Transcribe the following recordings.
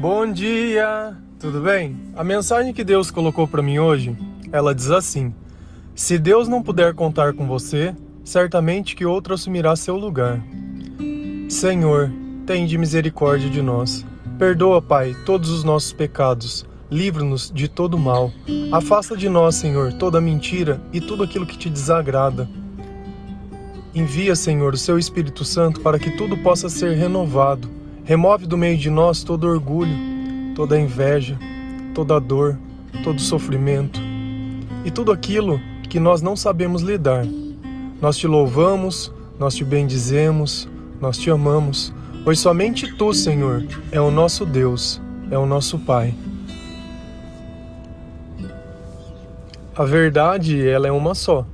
Bom dia, tudo bem? A mensagem que Deus colocou para mim hoje, ela diz assim: Se Deus não puder contar com você, certamente que outro assumirá seu lugar. Senhor, tem de misericórdia de nós. Perdoa, Pai, todos os nossos pecados. Livra-nos de todo mal. Afasta de nós, Senhor, toda mentira e tudo aquilo que te desagrada. Envia, Senhor, o seu Espírito Santo para que tudo possa ser renovado Remove do meio de nós todo orgulho, toda inveja, toda dor, todo sofrimento e tudo aquilo que nós não sabemos lidar. Nós te louvamos, nós te bendizemos, nós te amamos, pois somente tu, Senhor, é o nosso Deus, é o nosso Pai. A verdade, ela é uma só.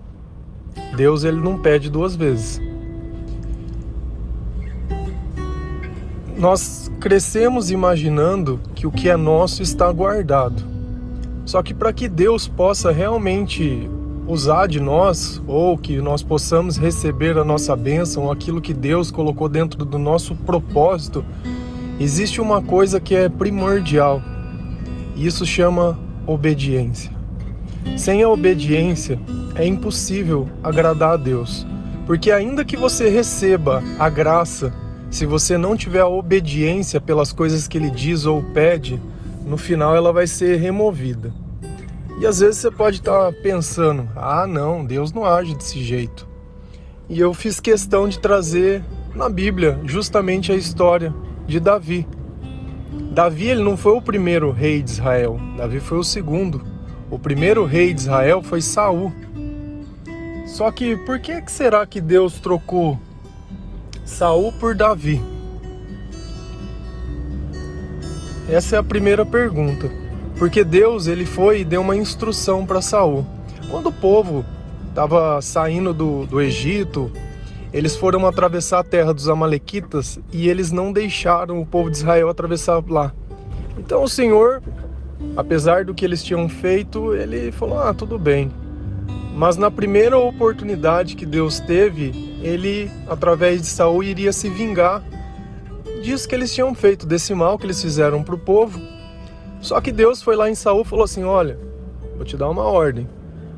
Deus ele não pede duas vezes. Nós crescemos imaginando que o que é nosso está guardado. Só que para que Deus possa realmente usar de nós, ou que nós possamos receber a nossa bênção, aquilo que Deus colocou dentro do nosso propósito, existe uma coisa que é primordial. E isso chama obediência. Sem a obediência, é impossível agradar a Deus. Porque ainda que você receba a graça se você não tiver a obediência pelas coisas que ele diz ou pede, no final ela vai ser removida. E às vezes você pode estar pensando: ah, não, Deus não age desse jeito. E eu fiz questão de trazer na Bíblia justamente a história de Davi. Davi ele não foi o primeiro rei de Israel, Davi foi o segundo. O primeiro rei de Israel foi Saul. Só que por que será que Deus trocou Saul por Davi? Essa é a primeira pergunta. Porque Deus ele foi e deu uma instrução para Saul. Quando o povo estava saindo do, do Egito, eles foram atravessar a terra dos Amalequitas e eles não deixaram o povo de Israel atravessar lá. Então o Senhor, apesar do que eles tinham feito, ele falou: Ah, tudo bem. Mas na primeira oportunidade que Deus teve, ele, através de Saul, iria se vingar disso que eles tinham feito, desse mal que eles fizeram para o povo. Só que Deus foi lá em Saul e falou assim: Olha, vou te dar uma ordem.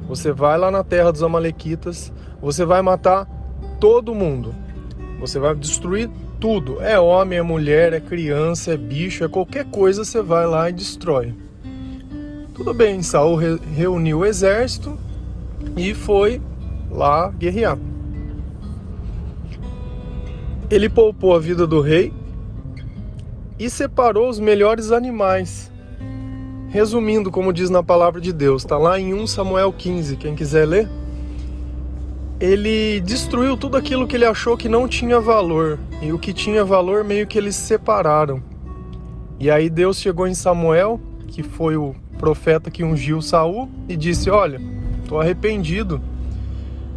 Você vai lá na terra dos Amalequitas, você vai matar todo mundo. Você vai destruir tudo. É homem, é mulher, é criança, é bicho, é qualquer coisa, você vai lá e destrói. Tudo bem, Saul re reuniu o exército e foi lá guerrear. Ele poupou a vida do rei e separou os melhores animais. Resumindo, como diz na palavra de Deus, está lá em 1 Samuel 15, quem quiser ler. Ele destruiu tudo aquilo que ele achou que não tinha valor, e o que tinha valor meio que eles separaram. E aí Deus chegou em Samuel, que foi o profeta que ungiu Saul, e disse: Olha, estou arrependido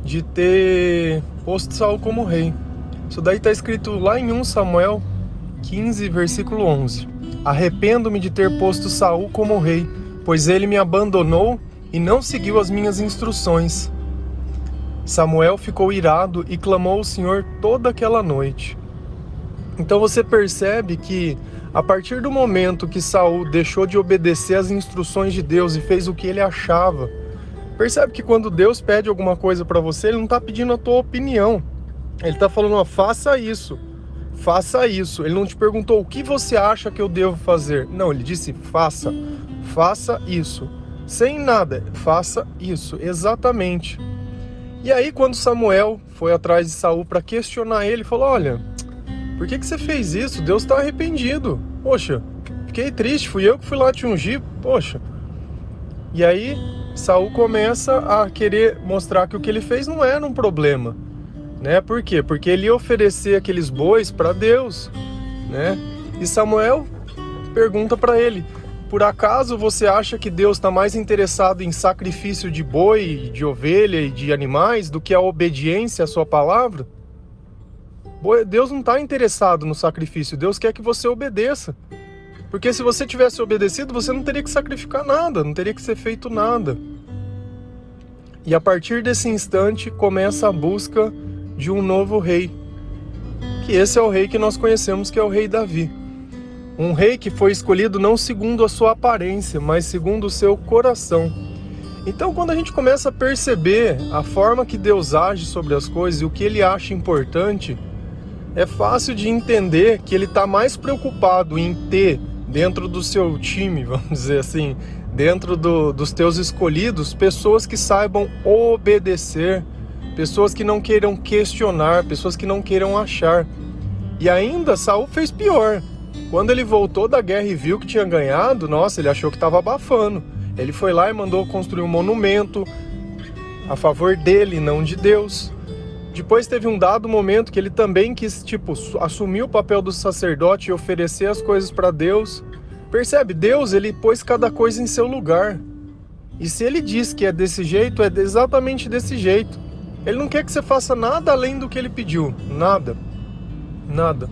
de ter posto Saul como rei. Isso daí está escrito lá em 1 Samuel 15, versículo 11. Arrependo-me de ter posto Saul como rei, pois ele me abandonou e não seguiu as minhas instruções. Samuel ficou irado e clamou ao Senhor toda aquela noite. Então você percebe que a partir do momento que Saul deixou de obedecer às instruções de Deus e fez o que ele achava, percebe que quando Deus pede alguma coisa para você, ele não está pedindo a tua opinião. Ele está falando, ó, faça isso, faça isso. Ele não te perguntou o que você acha que eu devo fazer. Não, ele disse faça, faça isso. Sem nada, faça isso, exatamente. E aí quando Samuel foi atrás de Saul para questionar ele, falou: "Olha, por que que você fez isso? Deus está arrependido. Poxa, fiquei triste, fui eu que fui lá te ungir. Poxa." E aí Saul começa a querer mostrar que o que ele fez não era um problema né? Por quê? Porque ele ia oferecer aqueles bois para Deus, né? E Samuel pergunta para ele: por acaso você acha que Deus está mais interessado em sacrifício de boi, de ovelha e de animais do que a obediência à sua palavra? Deus não está interessado no sacrifício, Deus quer que você obedeça. Porque se você tivesse obedecido, você não teria que sacrificar nada, não teria que ser feito nada. E a partir desse instante começa a busca de um novo rei. Que esse é o rei que nós conhecemos, que é o rei Davi. Um rei que foi escolhido não segundo a sua aparência, mas segundo o seu coração. Então, quando a gente começa a perceber a forma que Deus age sobre as coisas e o que ele acha importante, é fácil de entender que ele está mais preocupado em ter dentro do seu time, vamos dizer assim, dentro do, dos teus escolhidos, pessoas que saibam obedecer, pessoas que não queiram questionar, pessoas que não queiram achar. E ainda Saul fez pior. Quando ele voltou da guerra e viu que tinha ganhado, nossa, ele achou que estava abafando. Ele foi lá e mandou construir um monumento a favor dele, não de Deus. Depois teve um dado momento que ele também quis, tipo, assumir o papel do sacerdote e oferecer as coisas para Deus. Percebe? Deus, ele pôs cada coisa em seu lugar. E se ele diz que é desse jeito, é exatamente desse jeito. Ele não quer que você faça nada além do que ele pediu. Nada. Nada.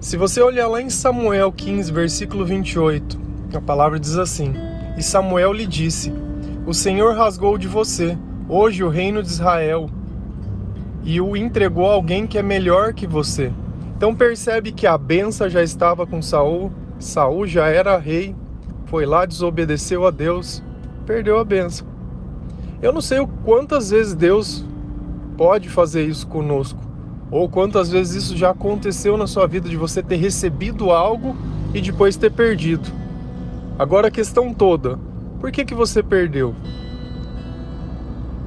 Se você olhar lá em Samuel 15, versículo 28, a palavra diz assim: E Samuel lhe disse: O Senhor rasgou de você hoje o reino de Israel e o entregou a alguém que é melhor que você. Então percebe que a benção já estava com Saul, Saul já era rei, foi lá, desobedeceu a Deus, perdeu a benção. Eu não sei quantas vezes Deus pode fazer isso conosco, ou quantas vezes isso já aconteceu na sua vida de você ter recebido algo e depois ter perdido. Agora a questão toda, por que que você perdeu?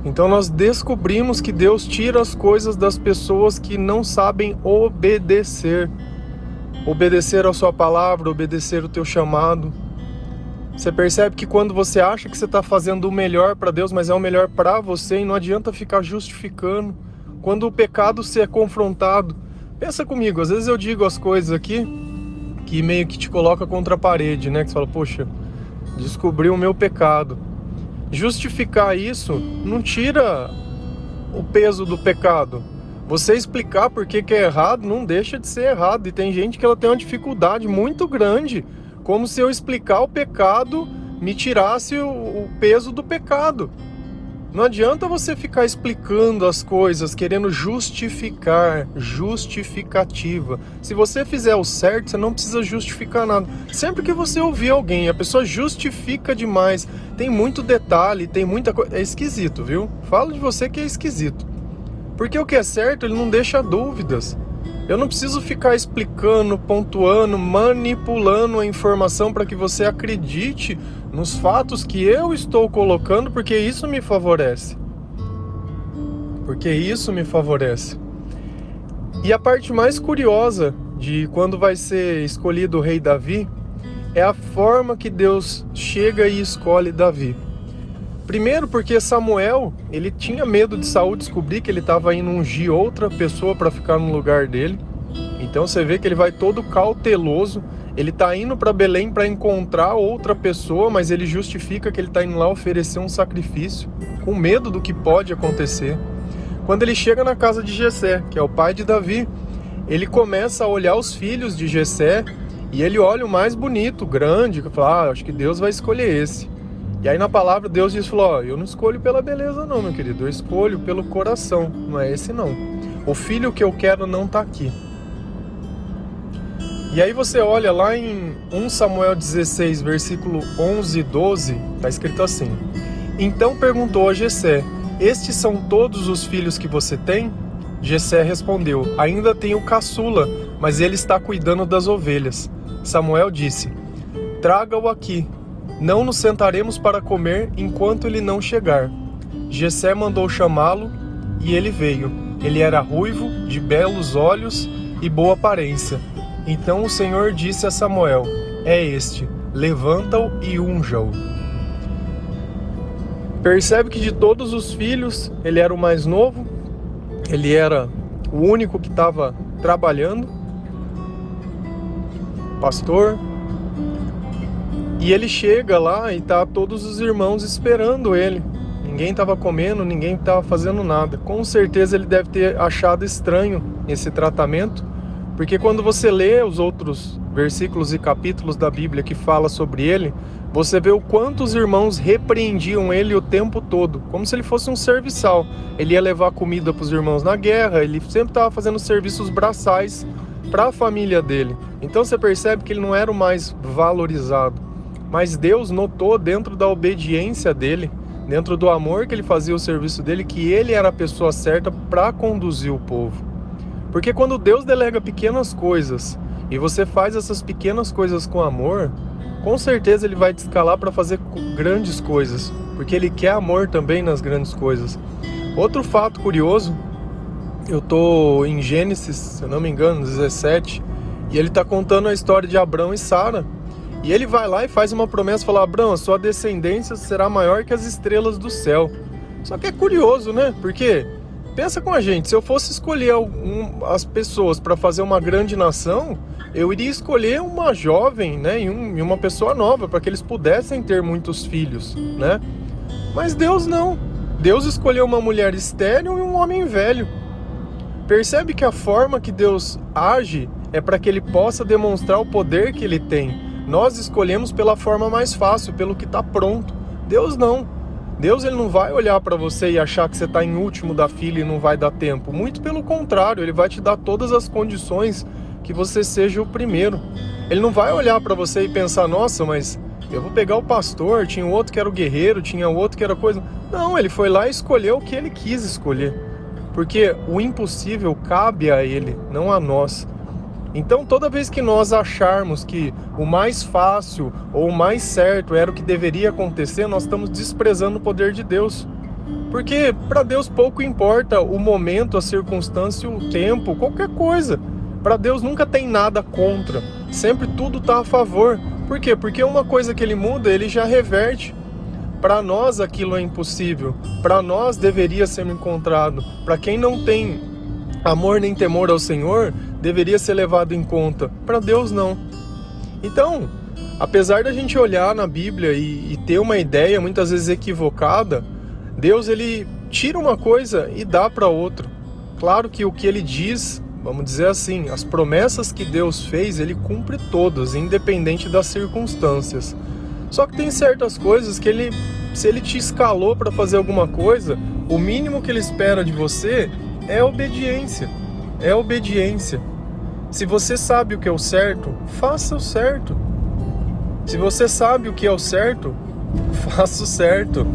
Então nós descobrimos que Deus tira as coisas das pessoas que não sabem obedecer. Obedecer a sua palavra, obedecer o teu chamado. Você percebe que quando você acha que você está fazendo o melhor para Deus, mas é o melhor para você, e não adianta ficar justificando. Quando o pecado se é confrontado, pensa comigo, às vezes eu digo as coisas aqui que meio que te coloca contra a parede, né? Que você fala, poxa, descobri o meu pecado justificar isso não tira o peso do pecado. Você explicar por que, que é errado não deixa de ser errado. E tem gente que ela tem uma dificuldade muito grande, como se eu explicar o pecado me tirasse o, o peso do pecado. Não adianta você ficar explicando as coisas, querendo justificar, justificativa. Se você fizer o certo, você não precisa justificar nada. Sempre que você ouvir alguém, a pessoa justifica demais, tem muito detalhe, tem muita coisa. É esquisito, viu? Falo de você que é esquisito. Porque o que é certo, ele não deixa dúvidas. Eu não preciso ficar explicando, pontuando, manipulando a informação para que você acredite nos fatos que eu estou colocando, porque isso me favorece. Porque isso me favorece. E a parte mais curiosa de quando vai ser escolhido o rei Davi é a forma que Deus chega e escolhe Davi. Primeiro porque Samuel, ele tinha medo de Saul descobrir que ele estava indo ungir outra pessoa para ficar no lugar dele. Então você vê que ele vai todo cauteloso ele está indo para Belém para encontrar outra pessoa, mas ele justifica que ele está indo lá oferecer um sacrifício, com medo do que pode acontecer. Quando ele chega na casa de Jessé, que é o pai de Davi, ele começa a olhar os filhos de Jessé e ele olha o mais bonito, grande, que fala: ah, acho que Deus vai escolher esse. E aí na palavra Deus diz: falou, eu não escolho pela beleza não, meu querido, eu escolho pelo coração, não é esse não. O filho que eu quero não está aqui. E aí você olha lá em 1 Samuel 16, versículo 11 e 12, está escrito assim: Então perguntou a Jessé: Estes são todos os filhos que você tem? Jessé respondeu: Ainda tenho caçula, mas ele está cuidando das ovelhas. Samuel disse: Traga-o aqui. Não nos sentaremos para comer enquanto ele não chegar. Jessé mandou chamá-lo e ele veio. Ele era ruivo, de belos olhos e boa aparência então o Senhor disse a Samuel: É este, levanta-o e unja-o. Percebe que de todos os filhos, ele era o mais novo, ele era o único que estava trabalhando, pastor. E ele chega lá e tá todos os irmãos esperando ele. Ninguém estava comendo, ninguém estava fazendo nada. Com certeza ele deve ter achado estranho esse tratamento porque quando você lê os outros versículos e capítulos da Bíblia que fala sobre ele, você vê o quanto os irmãos repreendiam ele o tempo todo, como se ele fosse um serviçal. Ele ia levar comida para os irmãos na guerra, ele sempre estava fazendo serviços braçais para a família dele. Então você percebe que ele não era o mais valorizado. Mas Deus notou dentro da obediência dele, dentro do amor que ele fazia o serviço dele, que ele era a pessoa certa para conduzir o povo. Porque quando Deus delega pequenas coisas e você faz essas pequenas coisas com amor, com certeza ele vai te escalar para fazer grandes coisas, porque ele quer amor também nas grandes coisas. Outro fato curioso, eu tô em Gênesis, se eu não me engano, 17, e ele tá contando a história de Abraão e Sara. E ele vai lá e faz uma promessa, fala: "Abraão, sua descendência será maior que as estrelas do céu". Só que é curioso, né? Porque pensa com a gente, se eu fosse escolher as pessoas para fazer uma grande nação, eu iria escolher uma jovem, né, e, um, e uma pessoa nova para que eles pudessem ter muitos filhos, né? Mas Deus não. Deus escolheu uma mulher estéril e um homem velho. Percebe que a forma que Deus age é para que ele possa demonstrar o poder que ele tem. Nós escolhemos pela forma mais fácil, pelo que está pronto. Deus não. Deus ele não vai olhar para você e achar que você está em último da fila e não vai dar tempo. Muito pelo contrário, ele vai te dar todas as condições que você seja o primeiro. Ele não vai olhar para você e pensar, nossa, mas eu vou pegar o pastor, tinha outro que era o guerreiro, tinha outro que era coisa. Não, ele foi lá e escolheu o que ele quis escolher. Porque o impossível cabe a ele, não a nós. Então, toda vez que nós acharmos que o mais fácil ou o mais certo era o que deveria acontecer, nós estamos desprezando o poder de Deus. Porque para Deus pouco importa o momento, a circunstância, o tempo, qualquer coisa. Para Deus nunca tem nada contra, sempre tudo está a favor. Por quê? Porque uma coisa que ele muda, ele já reverte. Para nós aquilo é impossível, para nós deveria ser encontrado. Para quem não tem amor nem temor ao Senhor, deveria ser levado em conta. Para Deus não. Então, apesar da gente olhar na Bíblia e, e ter uma ideia muitas vezes equivocada, Deus ele tira uma coisa e dá para outra. Claro que o que ele diz vamos dizer assim, as promessas que Deus fez, ele cumpre todas, independente das circunstâncias. Só que tem certas coisas que ele, se ele te escalou para fazer alguma coisa, o mínimo que ele espera de você é obediência. É obediência. Se você sabe o que é o certo, faça o certo. Se você sabe o que é o certo, faça o certo.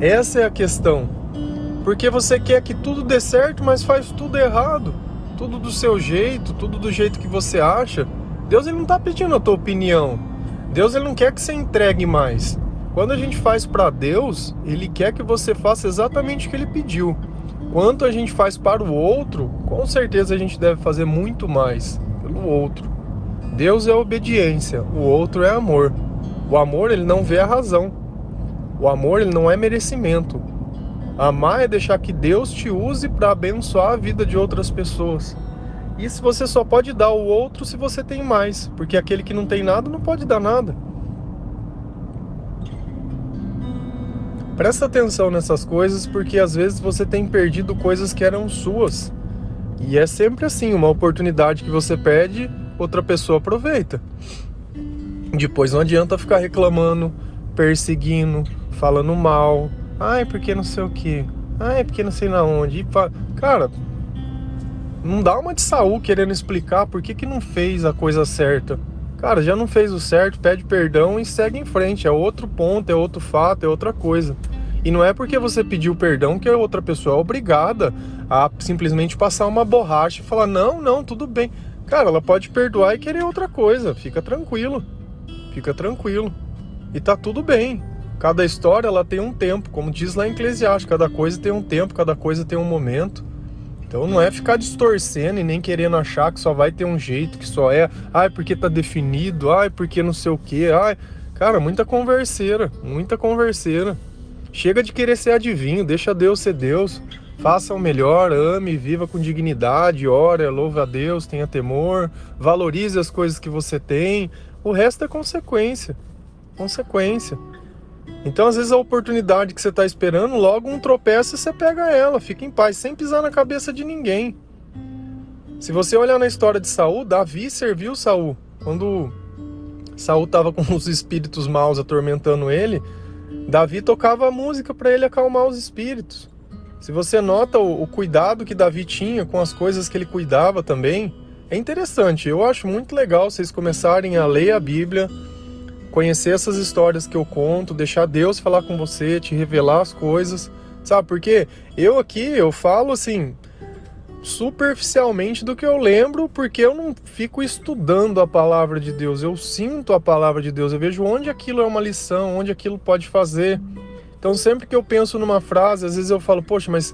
Essa é a questão. Porque você quer que tudo dê certo, mas faz tudo errado tudo do seu jeito, tudo do jeito que você acha. Deus ele não está pedindo a tua opinião. Deus ele não quer que você entregue mais. Quando a gente faz para Deus, ele quer que você faça exatamente o que ele pediu. Quanto a gente faz para o outro, com certeza a gente deve fazer muito mais pelo outro. Deus é obediência, o outro é amor. O amor ele não vê a razão. O amor ele não é merecimento. Amar é deixar que Deus te use para abençoar a vida de outras pessoas. Isso você só pode dar ao outro se você tem mais, porque aquele que não tem nada não pode dar nada. Presta atenção nessas coisas, porque às vezes você tem perdido coisas que eram suas. E é sempre assim, uma oportunidade que você pede, outra pessoa aproveita. Depois não adianta ficar reclamando, perseguindo, falando mal, Ai, porque não sei o que. Ai, porque não sei na onde. Cara, não dá uma de Saul querendo explicar por que, que não fez a coisa certa. Cara, já não fez o certo, pede perdão e segue em frente. É outro ponto, é outro fato, é outra coisa. E não é porque você pediu perdão que a outra pessoa é obrigada a simplesmente passar uma borracha e falar: não, não, tudo bem. Cara, ela pode perdoar e querer outra coisa. Fica tranquilo. Fica tranquilo. E tá tudo bem. Cada história ela tem um tempo, como diz lá em Eclesiastes, cada coisa tem um tempo, cada coisa tem um momento. Então não é ficar distorcendo e nem querendo achar que só vai ter um jeito, que só é, ai, porque tá definido, ai, porque não sei o quê, ai. Cara, muita converseira, muita converseira. Chega de querer ser adivinho, deixa Deus ser Deus. Faça o melhor, ame, viva com dignidade, ore, louve a Deus, tenha temor, valorize as coisas que você tem. O resto é consequência. Consequência. Então, às vezes, a oportunidade que você está esperando, logo um tropeço e você pega ela, fica em paz, sem pisar na cabeça de ninguém. Se você olhar na história de Saul, Davi serviu Saul. Quando Saul estava com os espíritos maus atormentando ele, Davi tocava música para ele acalmar os espíritos. Se você nota o, o, cuidado que Davi tinha com as coisas que ele cuidava também, é interessante. Eu acho muito legal vocês começarem a ler a Bíblia, conhecer essas histórias que eu conto, deixar Deus falar com você, te revelar as coisas, sabe? Porque eu aqui eu falo assim superficialmente do que eu lembro, porque eu não fico estudando a palavra de Deus, eu sinto a palavra de Deus, eu vejo onde aquilo é uma lição, onde aquilo pode fazer. Então sempre que eu penso numa frase, às vezes eu falo, poxa, mas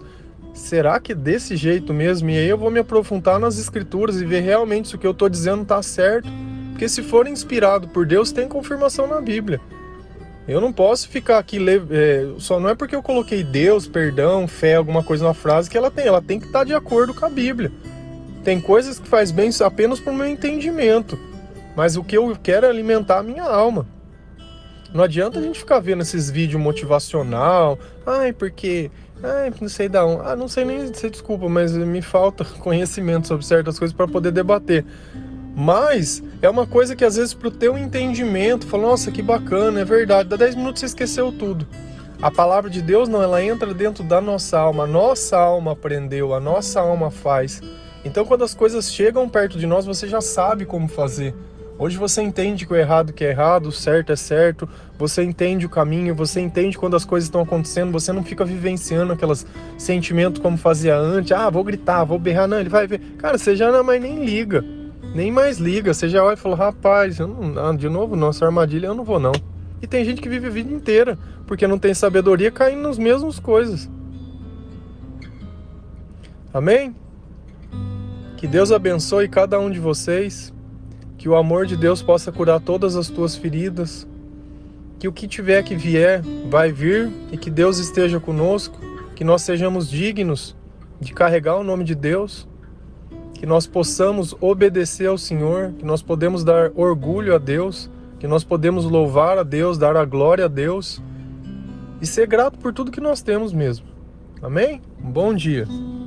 será que desse jeito mesmo? E aí eu vou me aprofundar nas escrituras e ver realmente se o que eu estou dizendo está certo. Porque se for inspirado por Deus, tem confirmação na Bíblia. Eu não posso ficar aqui. É, só não é porque eu coloquei Deus, perdão, fé, alguma coisa na frase que ela tem. Ela tem que estar de acordo com a Bíblia. Tem coisas que faz bem apenas para o meu entendimento. Mas o que eu quero é alimentar a minha alma. Não adianta a gente ficar vendo esses vídeos motivacional. Ai, porque. Ai, não sei da onde. Ah, não sei nem se desculpa, mas me falta conhecimento sobre certas coisas para poder debater. Mas é uma coisa que às vezes pro teu entendimento, fala, nossa, que bacana, é verdade, dá 10 minutos você esqueceu tudo. A palavra de Deus não, ela entra dentro da nossa alma, a nossa alma aprendeu, a nossa alma faz. Então quando as coisas chegam perto de nós, você já sabe como fazer. Hoje você entende que o errado que é errado, o certo é certo, você entende o caminho, você entende quando as coisas estão acontecendo, você não fica vivenciando aqueles sentimentos como fazia antes, ah, vou gritar, vou berrar, não, ele vai ver. Cara, você já não mais nem liga nem mais liga. Você já olha e fala, rapaz, não, ah, de novo, nossa armadilha eu não vou não. E tem gente que vive a vida inteira, porque não tem sabedoria, caindo nas mesmas coisas. Amém? Que Deus abençoe cada um de vocês. Que o amor de Deus possa curar todas as tuas feridas. Que o que tiver que vier, vai vir. E que Deus esteja conosco. Que nós sejamos dignos de carregar o nome de Deus que nós possamos obedecer ao Senhor, que nós podemos dar orgulho a Deus, que nós podemos louvar a Deus, dar a glória a Deus e ser grato por tudo que nós temos mesmo. Amém? Um bom dia.